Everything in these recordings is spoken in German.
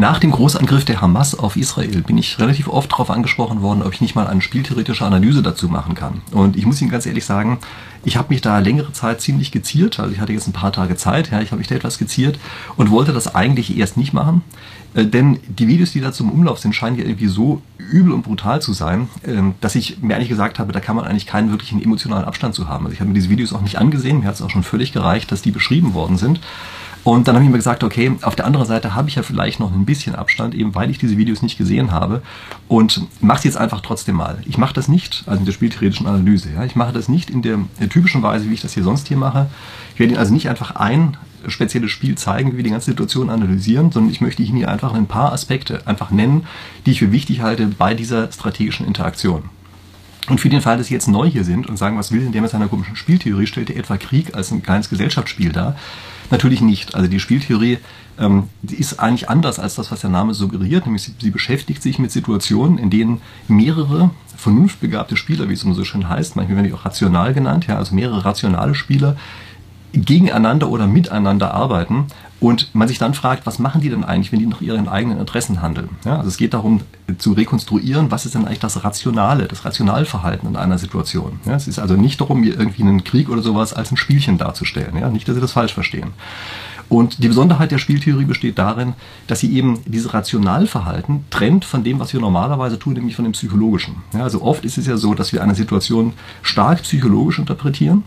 Nach dem Großangriff der Hamas auf Israel bin ich relativ oft darauf angesprochen worden, ob ich nicht mal eine spieltheoretische Analyse dazu machen kann. Und ich muss Ihnen ganz ehrlich sagen, ich habe mich da längere Zeit ziemlich geziert. Also ich hatte jetzt ein paar Tage Zeit, ja, ich habe mich da etwas geziert und wollte das eigentlich erst nicht machen. Äh, denn die Videos, die da zum Umlauf sind, scheinen ja irgendwie so übel und brutal zu sein, äh, dass ich mir eigentlich gesagt habe, da kann man eigentlich keinen wirklichen emotionalen Abstand zu haben. Also ich habe mir diese Videos auch nicht angesehen, mir hat es auch schon völlig gereicht, dass die beschrieben worden sind. Und dann habe ich mir gesagt, okay, auf der anderen Seite habe ich ja vielleicht noch ein bisschen Abstand, eben weil ich diese Videos nicht gesehen habe und mache es jetzt einfach trotzdem mal. Ich mache das nicht, also in der spieltheoretischen Analyse, ja, ich mache das nicht in der, der typischen Weise, wie ich das hier sonst hier mache. Ich werde Ihnen also nicht einfach ein spezielles Spiel zeigen, wie wir die ganze Situation analysieren, sondern ich möchte Ihnen hier einfach ein paar Aspekte einfach nennen, die ich für wichtig halte bei dieser strategischen Interaktion. Und für den Fall, dass Sie jetzt neu hier sind und sagen, was will denn der mit seiner komischen Spieltheorie, stellt er etwa Krieg als ein kleines Gesellschaftsspiel dar? Natürlich nicht. Also die Spieltheorie ähm, die ist eigentlich anders als das, was der Name suggeriert. Nämlich sie, sie beschäftigt sich mit Situationen, in denen mehrere vernunftbegabte Spieler, wie es immer so schön heißt, manchmal werden die auch rational genannt, ja, also mehrere rationale Spieler gegeneinander oder miteinander arbeiten und man sich dann fragt, was machen die denn eigentlich, wenn die nach ihren eigenen Interessen handeln? Ja, also es geht darum zu rekonstruieren, was ist denn eigentlich das Rationale, das Rationalverhalten in einer Situation. Ja, es ist also nicht darum, irgendwie einen Krieg oder sowas als ein Spielchen darzustellen. Ja, nicht, dass Sie das falsch verstehen. Und die Besonderheit der Spieltheorie besteht darin, dass sie eben dieses Rationalverhalten trennt von dem, was wir normalerweise tun, nämlich von dem Psychologischen. Also oft ist es ja so, dass wir eine Situation stark psychologisch interpretieren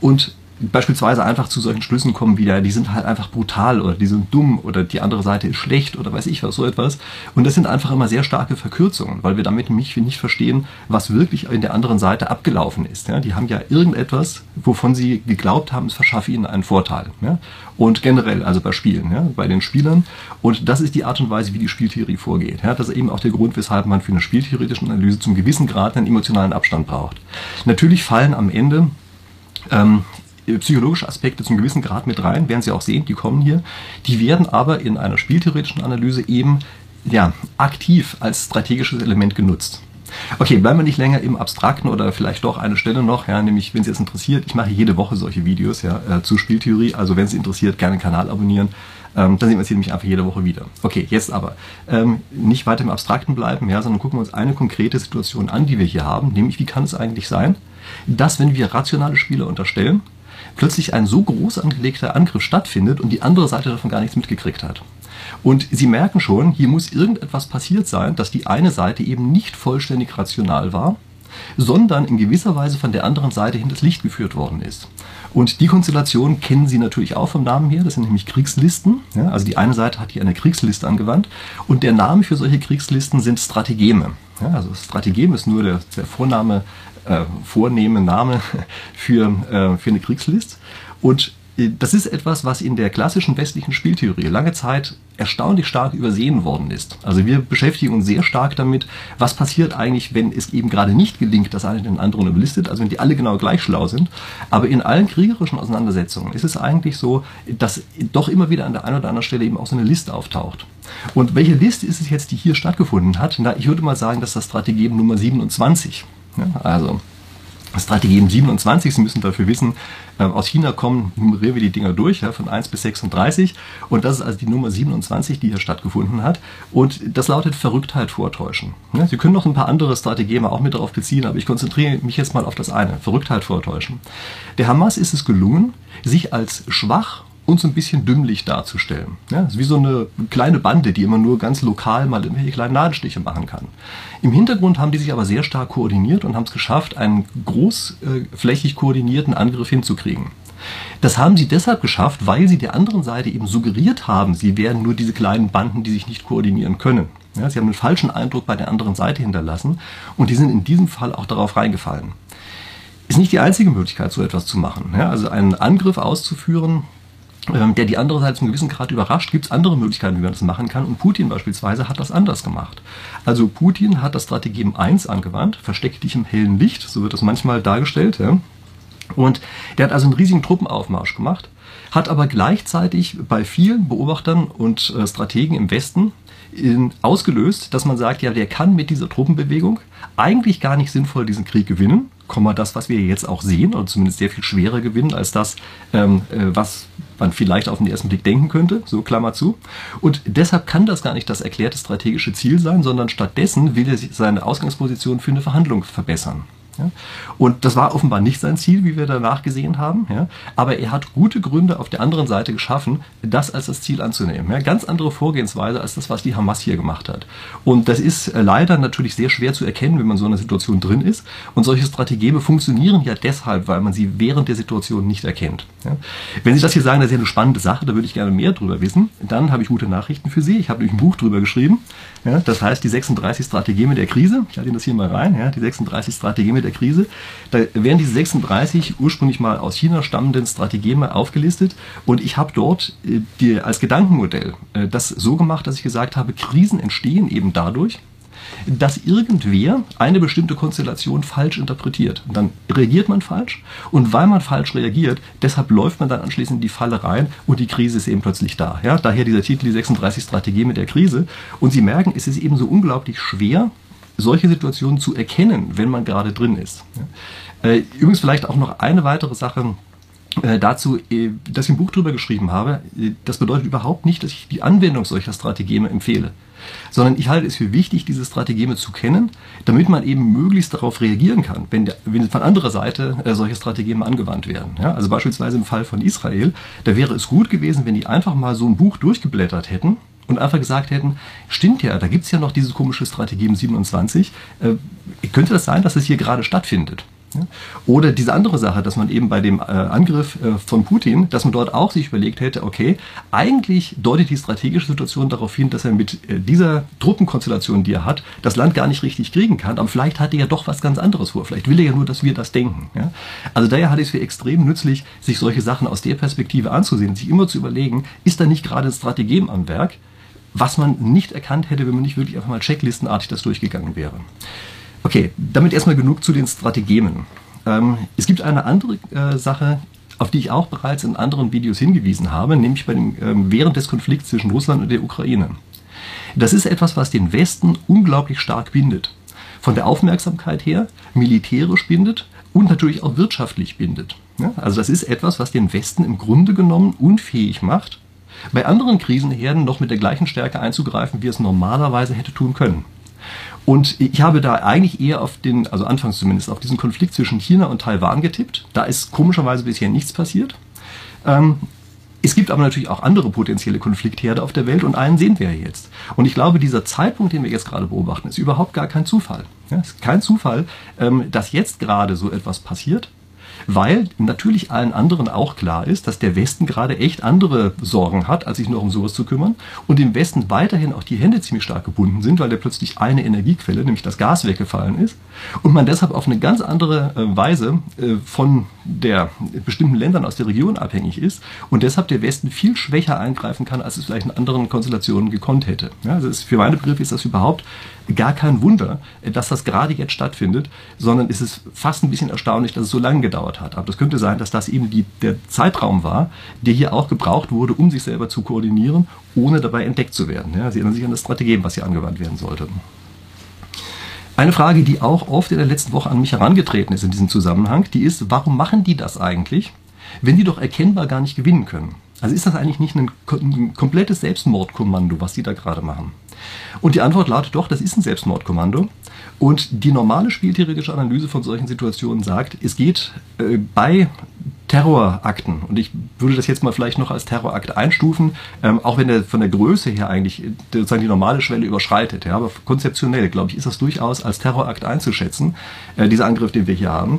und beispielsweise einfach zu solchen Schlüssen kommen wie, ja, die sind halt einfach brutal oder die sind dumm oder die andere Seite ist schlecht oder weiß ich was, so etwas. Und das sind einfach immer sehr starke Verkürzungen, weil wir damit nicht, nicht verstehen, was wirklich in der anderen Seite abgelaufen ist. Ja, die haben ja irgendetwas, wovon sie geglaubt haben, es verschaffe ihnen einen Vorteil. Ja? Und generell, also bei Spielen, ja, bei den Spielern. Und das ist die Art und Weise, wie die Spieltheorie vorgeht. Ja? Das ist eben auch der Grund, weshalb man für eine spieltheoretische Analyse zum gewissen Grad einen emotionalen Abstand braucht. Natürlich fallen am Ende ähm, psychologische Aspekte zum gewissen Grad mit rein, werden Sie auch sehen, die kommen hier. Die werden aber in einer spieltheoretischen Analyse eben ja, aktiv als strategisches Element genutzt. Okay, bleiben wir nicht länger im Abstrakten oder vielleicht doch eine Stelle noch, ja, nämlich wenn Sie es interessiert, ich mache jede Woche solche Videos ja, äh, zu Spieltheorie, also wenn Sie interessiert, gerne den Kanal abonnieren, ähm, dann sehen wir uns hier nämlich einfach jede Woche wieder. Okay, jetzt aber ähm, nicht weiter im Abstrakten bleiben, ja, sondern gucken wir uns eine konkrete Situation an, die wir hier haben, nämlich wie kann es eigentlich sein, dass wenn wir rationale Spiele unterstellen, plötzlich ein so groß angelegter Angriff stattfindet und die andere Seite davon gar nichts mitgekriegt hat. Und Sie merken schon, hier muss irgendetwas passiert sein, dass die eine Seite eben nicht vollständig rational war, sondern in gewisser Weise von der anderen Seite hinters Licht geführt worden ist. Und die Konstellation kennen Sie natürlich auch vom Namen her, das sind nämlich Kriegslisten. Ja, also die eine Seite hat hier eine Kriegsliste angewandt und der Name für solche Kriegslisten sind Strategeme. Ja, also Strategem ist nur der, der Vorname äh, vornehme Name für, äh, für eine Kriegslist. Und das ist etwas, was in der klassischen westlichen Spieltheorie lange Zeit erstaunlich stark übersehen worden ist. Also wir beschäftigen uns sehr stark damit, was passiert eigentlich, wenn es eben gerade nicht gelingt, dass einer den anderen überlistet, also wenn die alle genau gleich schlau sind. Aber in allen kriegerischen Auseinandersetzungen ist es eigentlich so, dass doch immer wieder an der einen oder anderen Stelle eben auch so eine Liste auftaucht. Und welche Liste ist es jetzt, die hier stattgefunden hat? Na, ich würde mal sagen, dass das Strategem Nummer 27 ja, also Strategien 27, Sie müssen dafür wissen, äh, aus China kommen, nummerieren wir die Dinger durch, ja, von 1 bis 36. Und das ist also die Nummer 27, die hier stattgefunden hat. Und das lautet Verrücktheit vortäuschen. Ja, Sie können noch ein paar andere Strategien auch mit darauf beziehen, aber ich konzentriere mich jetzt mal auf das eine, Verrücktheit vortäuschen. Der Hamas ist es gelungen, sich als schwach und so ein bisschen dümmlich darzustellen. Ja, ist wie so eine kleine Bande, die immer nur ganz lokal mal irgendwelche kleinen Nadelstiche machen kann. Im Hintergrund haben die sich aber sehr stark koordiniert und haben es geschafft, einen großflächig koordinierten Angriff hinzukriegen. Das haben sie deshalb geschafft, weil sie der anderen Seite eben suggeriert haben, sie wären nur diese kleinen Banden, die sich nicht koordinieren können. Ja, sie haben einen falschen Eindruck bei der anderen Seite hinterlassen und die sind in diesem Fall auch darauf reingefallen. Ist nicht die einzige Möglichkeit, so etwas zu machen. Ja, also einen Angriff auszuführen, der die andere Seite zum gewissen Grad überrascht, gibt es andere Möglichkeiten, wie man das machen kann. Und Putin beispielsweise hat das anders gemacht. Also Putin hat das Strategem 1 angewandt, verstecke dich im hellen Licht, so wird das manchmal dargestellt. Ja. Und der hat also einen riesigen Truppenaufmarsch gemacht, hat aber gleichzeitig bei vielen Beobachtern und äh, Strategen im Westen in, ausgelöst, dass man sagt, ja, der kann mit dieser Truppenbewegung eigentlich gar nicht sinnvoll diesen Krieg gewinnen, das, was wir jetzt auch sehen, oder zumindest sehr viel schwerer gewinnen als das, ähm, äh, was man vielleicht auf den ersten Blick denken könnte, so Klammer zu. Und deshalb kann das gar nicht das erklärte strategische Ziel sein, sondern stattdessen will er seine Ausgangsposition für eine Verhandlung verbessern. Ja? Und das war offenbar nicht sein Ziel, wie wir danach gesehen haben. Ja? Aber er hat gute Gründe auf der anderen Seite geschaffen, das als das Ziel anzunehmen. Ja? Ganz andere Vorgehensweise als das, was die Hamas hier gemacht hat. Und das ist äh, leider natürlich sehr schwer zu erkennen, wenn man so in einer Situation drin ist. Und solche Strategeme funktionieren ja deshalb, weil man sie während der Situation nicht erkennt. Wenn Sie das hier sagen, das ist ja eine spannende Sache, da würde ich gerne mehr drüber wissen, dann habe ich gute Nachrichten für Sie. Ich habe nämlich ein Buch drüber geschrieben. Das heißt, die 36 Strategeme der Krise. Ich halte Ihnen das hier mal rein. Die 36 Strategeme der Krise. Da werden diese 36 ursprünglich mal aus China stammenden Strategeme aufgelistet. Und ich habe dort äh, die, als Gedankenmodell äh, das so gemacht, dass ich gesagt habe, Krisen entstehen eben dadurch, dass irgendwer eine bestimmte Konstellation falsch interpretiert. Und dann reagiert man falsch und weil man falsch reagiert, deshalb läuft man dann anschließend in die Falle rein und die Krise ist eben plötzlich da. Ja, daher dieser Titel, die 36 Strategien mit der Krise. Und Sie merken, es ist eben so unglaublich schwer, solche Situationen zu erkennen, wenn man gerade drin ist. Äh, übrigens vielleicht auch noch eine weitere Sache, äh, dazu, äh, dass ich ein Buch drüber geschrieben habe, das bedeutet überhaupt nicht, dass ich die Anwendung solcher Strategeme empfehle sondern ich halte es für wichtig, diese Strategeme zu kennen, damit man eben möglichst darauf reagieren kann, wenn, wenn von anderer Seite solche Strategeme angewandt werden. Ja, also beispielsweise im Fall von Israel, da wäre es gut gewesen, wenn die einfach mal so ein Buch durchgeblättert hätten und einfach gesagt hätten, stimmt ja, da gibt es ja noch diese komische Strategie im 27, äh, könnte das sein, dass es hier gerade stattfindet? Oder diese andere Sache, dass man eben bei dem äh, Angriff äh, von Putin, dass man dort auch sich überlegt hätte, okay, eigentlich deutet die strategische Situation darauf hin, dass er mit äh, dieser Truppenkonstellation, die er hat, das Land gar nicht richtig kriegen kann, aber vielleicht hat er ja doch was ganz anderes vor. Vielleicht will er ja nur, dass wir das denken. Ja? Also daher halte ich es für extrem nützlich, sich solche Sachen aus der Perspektive anzusehen, sich immer zu überlegen, ist da nicht gerade ein Strategem am Werk, was man nicht erkannt hätte, wenn man nicht wirklich einfach mal checklistenartig das durchgegangen wäre. Okay, damit erstmal genug zu den Strategemen. Ähm, es gibt eine andere äh, Sache, auf die ich auch bereits in anderen Videos hingewiesen habe, nämlich bei dem, ähm, während des Konflikts zwischen Russland und der Ukraine. Das ist etwas, was den Westen unglaublich stark bindet. Von der Aufmerksamkeit her, militärisch bindet und natürlich auch wirtschaftlich bindet. Ja, also das ist etwas, was den Westen im Grunde genommen unfähig macht, bei anderen Krisenherden noch mit der gleichen Stärke einzugreifen, wie es normalerweise hätte tun können. Und ich habe da eigentlich eher auf den, also anfangs zumindest, auf diesen Konflikt zwischen China und Taiwan getippt. Da ist komischerweise bisher nichts passiert. Ähm, es gibt aber natürlich auch andere potenzielle Konfliktherde auf der Welt und einen sehen wir jetzt. Und ich glaube, dieser Zeitpunkt, den wir jetzt gerade beobachten, ist überhaupt gar kein Zufall. Ja, es ist kein Zufall, ähm, dass jetzt gerade so etwas passiert weil natürlich allen anderen auch klar ist, dass der Westen gerade echt andere Sorgen hat, als sich nur um sowas zu kümmern. Und im Westen weiterhin auch die Hände ziemlich stark gebunden sind, weil da plötzlich eine Energiequelle, nämlich das Gas, weggefallen ist. Und man deshalb auf eine ganz andere äh, Weise äh, von der bestimmten Ländern aus der Region abhängig ist und deshalb der Westen viel schwächer eingreifen kann, als es vielleicht in anderen Konstellationen gekonnt hätte. Ja, also ist, für meine Begriffe ist das überhaupt gar kein Wunder, dass das gerade jetzt stattfindet, sondern ist es fast ein bisschen erstaunlich, dass es so lange gedauert hat. Aber das könnte sein, dass das eben die, der Zeitraum war, der hier auch gebraucht wurde, um sich selber zu koordinieren, ohne dabei entdeckt zu werden. Ja, Sie erinnern sich an das Strategem, was hier angewandt werden sollte. Eine Frage, die auch oft in der letzten Woche an mich herangetreten ist in diesem Zusammenhang, die ist, warum machen die das eigentlich, wenn die doch erkennbar gar nicht gewinnen können? Also ist das eigentlich nicht ein, ein komplettes Selbstmordkommando, was die da gerade machen? Und die Antwort lautet doch, das ist ein Selbstmordkommando. Und die normale spieltheoretische Analyse von solchen Situationen sagt, es geht äh, bei Terrorakten, und ich würde das jetzt mal vielleicht noch als Terrorakt einstufen, ähm, auch wenn der von der Größe her eigentlich äh, sozusagen die normale Schwelle überschreitet. Ja, aber konzeptionell, glaube ich, ist das durchaus als Terrorakt einzuschätzen, äh, dieser Angriff, den wir hier haben.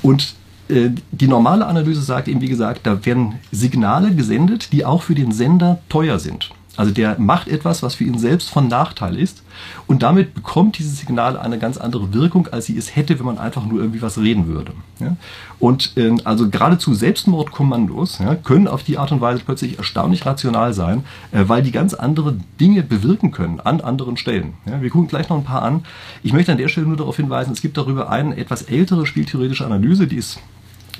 Und äh, die normale Analyse sagt eben, wie gesagt, da werden Signale gesendet, die auch für den Sender teuer sind. Also der macht etwas, was für ihn selbst von Nachteil ist und damit bekommt dieses Signal eine ganz andere Wirkung, als sie es hätte, wenn man einfach nur irgendwie was reden würde. Ja? Und äh, also geradezu Selbstmordkommandos ja, können auf die Art und Weise plötzlich erstaunlich rational sein, äh, weil die ganz andere Dinge bewirken können an anderen Stellen. Ja? Wir gucken gleich noch ein paar an. Ich möchte an der Stelle nur darauf hinweisen, es gibt darüber eine etwas ältere spieltheoretische Analyse, die ist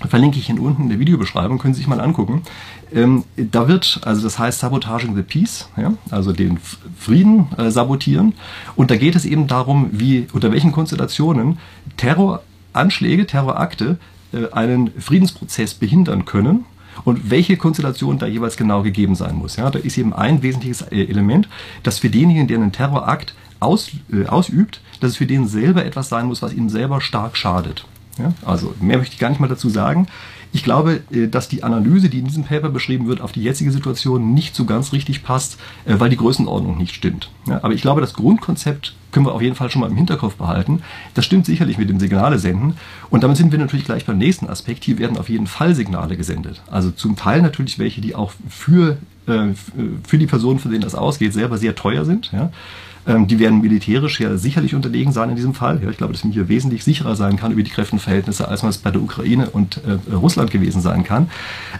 verlinke ich Ihnen unten in der Videobeschreibung, können Sie sich mal angucken. Ähm, da wird, also das heißt Sabotaging the Peace, ja, also den Frieden äh, sabotieren. Und da geht es eben darum, wie, unter welchen Konstellationen Terror Anschläge, Terrorakte äh, einen Friedensprozess behindern können und welche Konstellation da jeweils genau gegeben sein muss. Ja, da ist eben ein wesentliches äh, Element, dass für denjenigen, der einen Terrorakt aus, äh, ausübt, dass es für den selber etwas sein muss, was ihm selber stark schadet. Ja, also mehr möchte ich gar nicht mal dazu sagen. Ich glaube, äh, dass die Analyse, die in diesem Paper beschrieben wird, auf die jetzige Situation nicht so ganz richtig passt, äh, weil die Größenordnung nicht stimmt. Ja, aber ich glaube, das Grundkonzept können wir auf jeden Fall schon mal im Hinterkopf behalten. Das stimmt sicherlich mit dem Signale senden. Und damit sind wir natürlich gleich beim nächsten Aspekt. Hier werden auf jeden Fall Signale gesendet. Also zum Teil natürlich welche, die auch für, äh, für die Personen, von denen das ausgeht, selber sehr teuer sind. Ja. Ähm, die werden militärisch ja sicherlich unterlegen sein in diesem Fall. Ja, ich glaube, dass man hier wesentlich sicherer sein kann über die Kräftenverhältnisse, als man es bei der Ukraine und äh, Russland gewesen sein kann.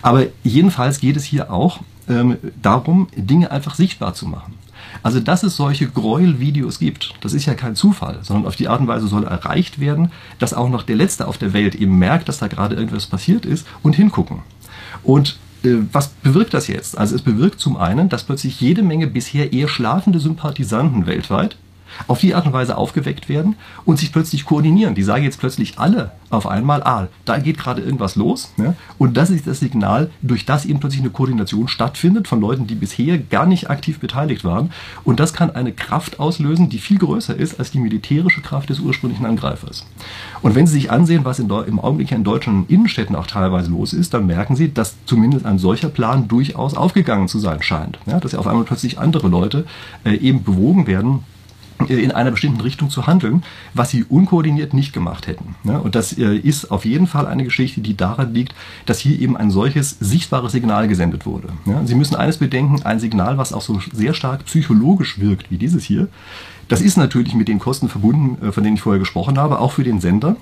Aber jedenfalls geht es hier auch ähm, darum, Dinge einfach sichtbar zu machen. Also, dass es solche Gräuelvideos gibt, das ist ja kein Zufall, sondern auf die Art und Weise soll erreicht werden, dass auch noch der Letzte auf der Welt eben merkt, dass da gerade irgendwas passiert ist und hingucken. Und was bewirkt das jetzt? Also es bewirkt zum einen, dass plötzlich jede Menge bisher eher schlafende Sympathisanten weltweit auf die Art und Weise aufgeweckt werden und sich plötzlich koordinieren. Die sagen jetzt plötzlich alle auf einmal, ah, da geht gerade irgendwas los. Ne? Und das ist das Signal, durch das eben plötzlich eine Koordination stattfindet von Leuten, die bisher gar nicht aktiv beteiligt waren. Und das kann eine Kraft auslösen, die viel größer ist als die militärische Kraft des ursprünglichen Angreifers. Und wenn Sie sich ansehen, was in, im Augenblick in deutschen Innenstädten auch teilweise los ist, dann merken Sie, dass zumindest ein solcher Plan durchaus aufgegangen zu sein scheint. Ja? Dass ja auf einmal plötzlich andere Leute äh, eben bewogen werden, in einer bestimmten Richtung zu handeln, was sie unkoordiniert nicht gemacht hätten. Und das äh, ist auf jeden Fall eine Geschichte, die daran liegt, dass hier eben ein solches sichtbares Signal gesendet wurde. Sie müssen eines bedenken, ein Signal, was auch so sehr stark psychologisch wirkt wie dieses hier, das ist natürlich mit den Kosten verbunden, äh, von denen ich vorher gesprochen habe, auch für den Sender.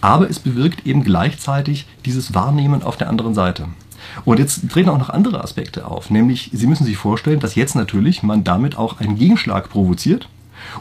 Aber es bewirkt eben gleichzeitig dieses Wahrnehmen auf der anderen Seite. Und jetzt treten auch noch andere Aspekte auf, nämlich Sie müssen sich vorstellen, dass jetzt natürlich man damit auch einen Gegenschlag provoziert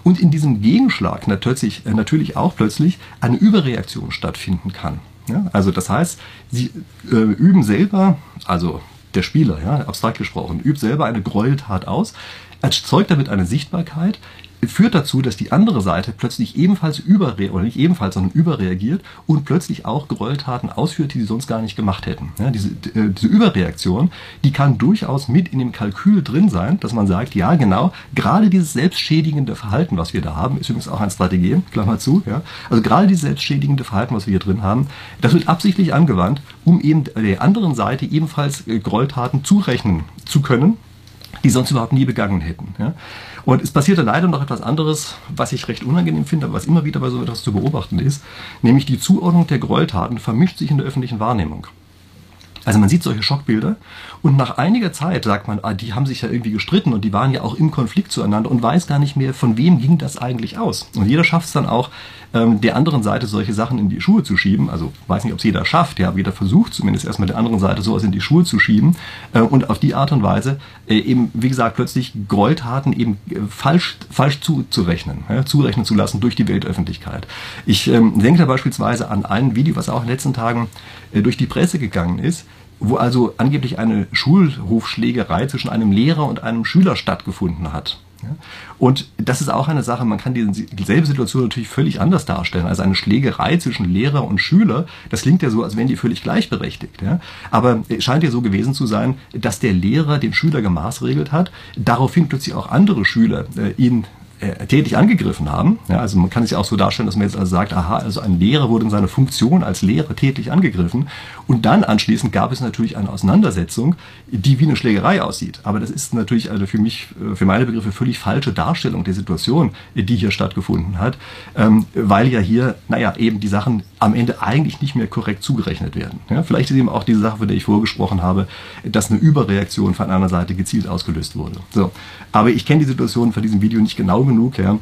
und in diesem Gegenschlag natürlich, äh, natürlich auch plötzlich eine Überreaktion stattfinden kann. Ja, also das heißt, sie äh, üben selber, also der Spieler, ja, abstrakt gesprochen, übt selber eine Gräueltat aus, erzeugt damit eine Sichtbarkeit, führt dazu, dass die andere Seite plötzlich ebenfalls überreagiert, oder nicht ebenfalls, sondern überreagiert und plötzlich auch Gräueltaten ausführt, die sie sonst gar nicht gemacht hätten. Ja, diese, äh, diese Überreaktion, die kann durchaus mit in dem Kalkül drin sein, dass man sagt, ja genau, gerade dieses selbstschädigende Verhalten, was wir da haben, ist übrigens auch ein Strategie, Klammer zu, ja, also gerade dieses selbstschädigende Verhalten, was wir hier drin haben, das wird absichtlich angewandt, um eben der anderen Seite ebenfalls äh, Gräueltaten zurechnen zu können, die sonst überhaupt nie begangen hätten. Ja. Und es passierte leider noch etwas anderes, was ich recht unangenehm finde, aber was immer wieder bei so etwas zu beobachten ist, nämlich die Zuordnung der Gräueltaten vermischt sich in der öffentlichen Wahrnehmung. Also man sieht solche Schockbilder und nach einiger Zeit sagt man, ah, die haben sich ja irgendwie gestritten und die waren ja auch im Konflikt zueinander und weiß gar nicht mehr, von wem ging das eigentlich aus. Und jeder schafft es dann auch, ähm, der anderen Seite solche Sachen in die Schuhe zu schieben. Also weiß nicht, ob es jeder schafft, ja, jeder versucht zumindest erstmal der anderen Seite sowas in die Schuhe zu schieben äh, und auf die Art und Weise äh, eben, wie gesagt, plötzlich Gräueltaten eben äh, falsch, falsch zuzurechnen, ja, zurechnen zu lassen durch die Weltöffentlichkeit. Ich ähm, denke da beispielsweise an ein Video, was auch in den letzten Tagen äh, durch die Presse gegangen ist, wo also angeblich eine Schulhofschlägerei zwischen einem Lehrer und einem Schüler stattgefunden hat. Und das ist auch eine Sache, man kann dieselbe Situation natürlich völlig anders darstellen. Also eine Schlägerei zwischen Lehrer und Schüler, das klingt ja so, als wären die völlig gleichberechtigt. Ja? Aber es scheint ja so gewesen zu sein, dass der Lehrer den Schüler gemaßregelt hat, daraufhin plötzlich auch andere Schüler äh, ihn tätig angegriffen haben. Ja, also man kann es ja auch so darstellen, dass man jetzt also sagt, aha, also ein Lehrer wurde in seiner Funktion als Lehrer tätig angegriffen. Und dann anschließend gab es natürlich eine Auseinandersetzung, die wie eine Schlägerei aussieht. Aber das ist natürlich also für mich, äh, für meine Begriffe völlig falsche Darstellung der Situation, die hier stattgefunden hat, ähm, weil ja hier, naja, eben die Sachen am Ende eigentlich nicht mehr korrekt zugerechnet werden. Ja, vielleicht ist eben auch diese Sache, von der ich vorgesprochen habe, dass eine Überreaktion von einer Seite gezielt ausgelöst wurde. So. Aber ich kenne die Situation von diesem Video nicht genau genug. Ja.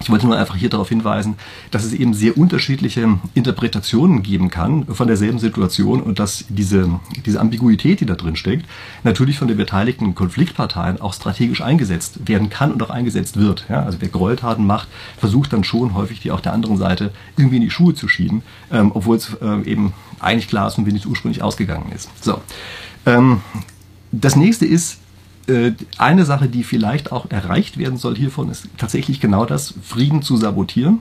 Ich wollte nur einfach hier darauf hinweisen, dass es eben sehr unterschiedliche Interpretationen geben kann von derselben Situation und dass diese, diese Ambiguität, die da drin steckt, natürlich von den beteiligten Konfliktparteien auch strategisch eingesetzt werden kann und auch eingesetzt wird. Ja, also wer Gräueltaten macht, versucht dann schon häufig die auch der anderen Seite irgendwie in die Schuhe zu schieben, ähm, obwohl es ähm, eben eigentlich klar ist, von wem es ursprünglich ausgegangen ist. So. Ähm, das nächste ist, eine Sache, die vielleicht auch erreicht werden soll hiervon, ist tatsächlich genau das, Frieden zu sabotieren.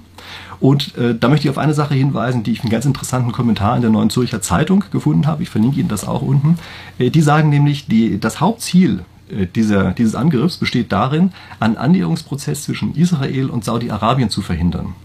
Und äh, da möchte ich auf eine Sache hinweisen, die ich einen ganz interessanten Kommentar in der Neuen Zürcher Zeitung gefunden habe. Ich verlinke Ihnen das auch unten. Äh, die sagen nämlich, die, das Hauptziel äh, dieser, dieses Angriffs besteht darin, einen Annäherungsprozess zwischen Israel und Saudi-Arabien zu verhindern.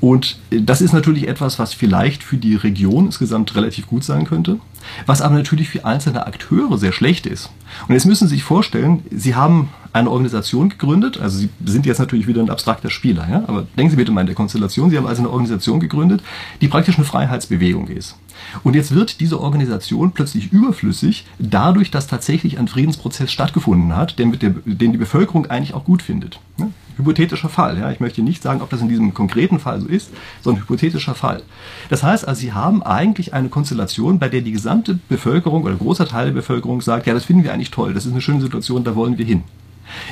Und äh, das ist natürlich etwas, was vielleicht für die Region insgesamt relativ gut sein könnte, was aber natürlich für einzelne Akteure sehr schlecht ist. Und jetzt müssen Sie sich vorstellen, Sie haben eine Organisation gegründet, also Sie sind jetzt natürlich wieder ein abstrakter Spieler, ja? aber denken Sie bitte mal in der Konstellation, Sie haben also eine Organisation gegründet, die praktisch eine Freiheitsbewegung ist. Und jetzt wird diese Organisation plötzlich überflüssig, dadurch, dass tatsächlich ein Friedensprozess stattgefunden hat, den, der, den die Bevölkerung eigentlich auch gut findet. Ne? Hypothetischer Fall. Ja? Ich möchte nicht sagen, ob das in diesem konkreten Fall so ist, sondern hypothetischer Fall. Das heißt also, Sie haben eigentlich eine Konstellation, bei der die gesamte Bevölkerung oder großer Teil der Bevölkerung sagt, ja, das finden wir eigentlich toll, das ist eine schöne Situation, da wollen wir hin.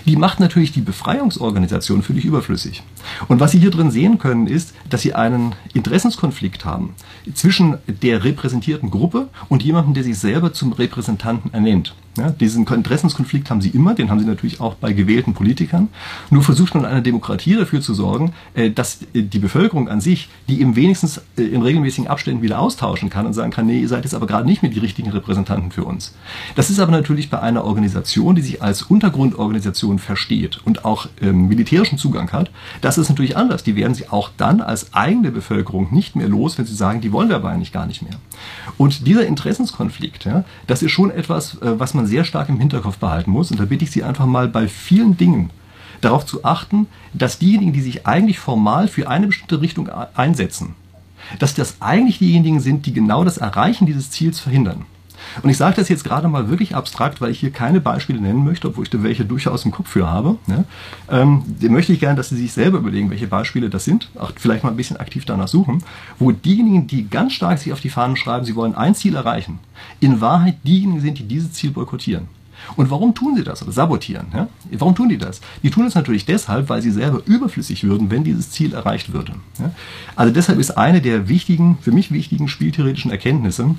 Die macht natürlich die Befreiungsorganisation völlig überflüssig. Und was Sie hier drin sehen können, ist, dass Sie einen Interessenskonflikt haben zwischen der repräsentierten Gruppe und jemandem, der sich selber zum Repräsentanten ernennt. Ja, diesen Interessenskonflikt haben sie immer, den haben sie natürlich auch bei gewählten Politikern. Nur versucht man in einer Demokratie dafür zu sorgen, äh, dass äh, die Bevölkerung an sich, die eben wenigstens äh, in regelmäßigen Abständen wieder austauschen kann und sagen kann, nee, ihr seid jetzt aber gerade nicht mehr die richtigen Repräsentanten für uns. Das ist aber natürlich bei einer Organisation, die sich als Untergrundorganisation versteht und auch ähm, militärischen Zugang hat, das ist natürlich anders. Die werden sie auch dann als eigene Bevölkerung nicht mehr los, wenn sie sagen, die wollen wir aber eigentlich gar nicht mehr. Und dieser Interessenskonflikt, ja, das ist schon etwas, was man sehr stark im Hinterkopf behalten muss. Und da bitte ich Sie einfach mal bei vielen Dingen darauf zu achten, dass diejenigen, die sich eigentlich formal für eine bestimmte Richtung einsetzen, dass das eigentlich diejenigen sind, die genau das Erreichen dieses Ziels verhindern. Und ich sage das jetzt gerade mal wirklich abstrakt, weil ich hier keine Beispiele nennen möchte, obwohl ich da welche durchaus im Kopf für habe. Ne? Ähm, möchte ich gerne, dass Sie sich selber überlegen, welche Beispiele das sind, auch vielleicht mal ein bisschen aktiv danach suchen, wo diejenigen, die ganz stark sich auf die Fahnen schreiben, sie wollen ein Ziel erreichen, in Wahrheit diejenigen sind, die dieses Ziel boykottieren. Und warum tun sie das oder sabotieren? Ja? Warum tun die das? Die tun es natürlich deshalb, weil sie selber überflüssig würden, wenn dieses Ziel erreicht würde. Ja? Also deshalb ist eine der wichtigen, für mich wichtigen spieltheoretischen Erkenntnisse,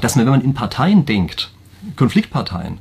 dass man, wenn man in Parteien denkt, Konfliktparteien,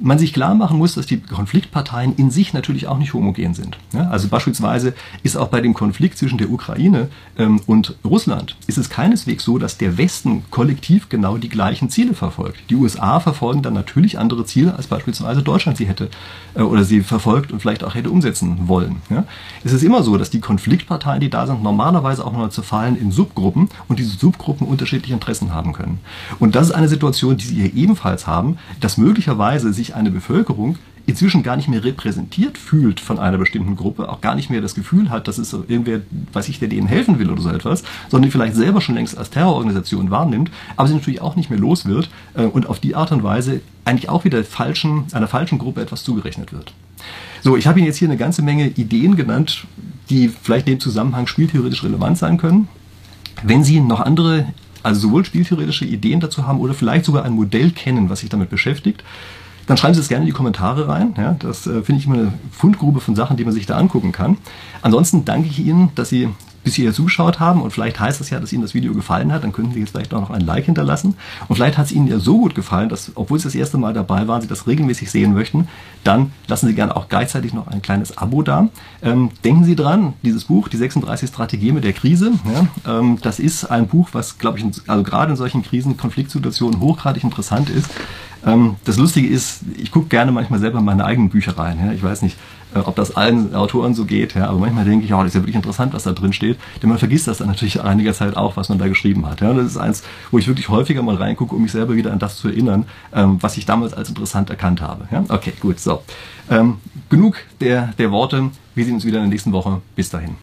man sich klar machen muss, dass die Konfliktparteien in sich natürlich auch nicht homogen sind. Ja, also beispielsweise ist auch bei dem Konflikt zwischen der Ukraine ähm, und Russland ist es keineswegs so, dass der Westen kollektiv genau die gleichen Ziele verfolgt. Die USA verfolgen dann natürlich andere Ziele, als beispielsweise Deutschland sie hätte äh, oder sie verfolgt und vielleicht auch hätte umsetzen wollen. Ja. Es ist immer so, dass die Konfliktparteien, die da sind, normalerweise auch noch zerfallen in Subgruppen und diese Subgruppen unterschiedliche Interessen haben können. Und das ist eine Situation, die sie hier ebenfalls haben, dass möglicherweise sich sich eine Bevölkerung inzwischen gar nicht mehr repräsentiert fühlt von einer bestimmten Gruppe, auch gar nicht mehr das Gefühl hat, dass es irgendwer, weiß ich, der denen helfen will oder so etwas, sondern vielleicht selber schon längst als Terrororganisation wahrnimmt, aber sie natürlich auch nicht mehr los wird äh, und auf die Art und Weise eigentlich auch wieder falschen, einer falschen Gruppe etwas zugerechnet wird. So, ich habe Ihnen jetzt hier eine ganze Menge Ideen genannt, die vielleicht in dem Zusammenhang spieltheoretisch relevant sein können. Wenn Sie noch andere, also sowohl spieltheoretische Ideen dazu haben oder vielleicht sogar ein Modell kennen, was sich damit beschäftigt, dann schreiben Sie es gerne in die Kommentare rein. Ja, das äh, finde ich immer eine Fundgrube von Sachen, die man sich da angucken kann. Ansonsten danke ich Ihnen, dass Sie bis hierher zugeschaut haben und vielleicht heißt das ja, dass Ihnen das Video gefallen hat, dann könnten Sie jetzt vielleicht auch noch ein Like hinterlassen und vielleicht hat es Ihnen ja so gut gefallen, dass, obwohl Sie das erste Mal dabei waren, Sie das regelmäßig sehen möchten, dann lassen Sie gerne auch gleichzeitig noch ein kleines Abo da. Ähm, denken Sie dran, dieses Buch, die 36 Strategien mit der Krise, ja, ähm, das ist ein Buch, was, glaube ich, also gerade in solchen Krisen, Konfliktsituationen hochgradig interessant ist. Ähm, das Lustige ist, ich gucke gerne manchmal selber in meine eigenen Bücher rein. Ja. Ich weiß nicht, ob das allen Autoren so geht, ja, aber manchmal denke ich, oh, das ist ja wirklich interessant, was da drin steht. Denn man vergisst das dann natürlich einiger Zeit auch, was man da geschrieben hat. Ja. Und das ist eins, wo ich wirklich häufiger mal reingucke, um mich selber wieder an das zu erinnern, ähm, was ich damals als interessant erkannt habe. Ja. Okay, gut, so. Ähm, genug der, der Worte. Wir sehen uns wieder in der nächsten Woche. Bis dahin.